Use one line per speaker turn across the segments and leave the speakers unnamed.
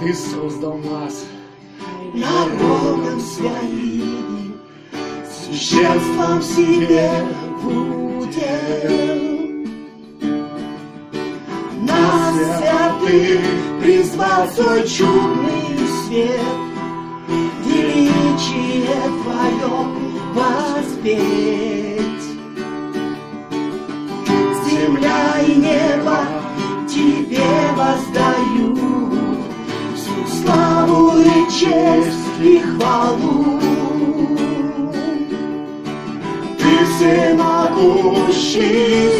Ты создал нас
народом своим, Священством себе в удел. Нас святых призвал свой чудный свет, Величие Твое воспеть. Честь и хвалу. Ты всемогущий,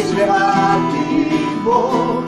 святый Бог,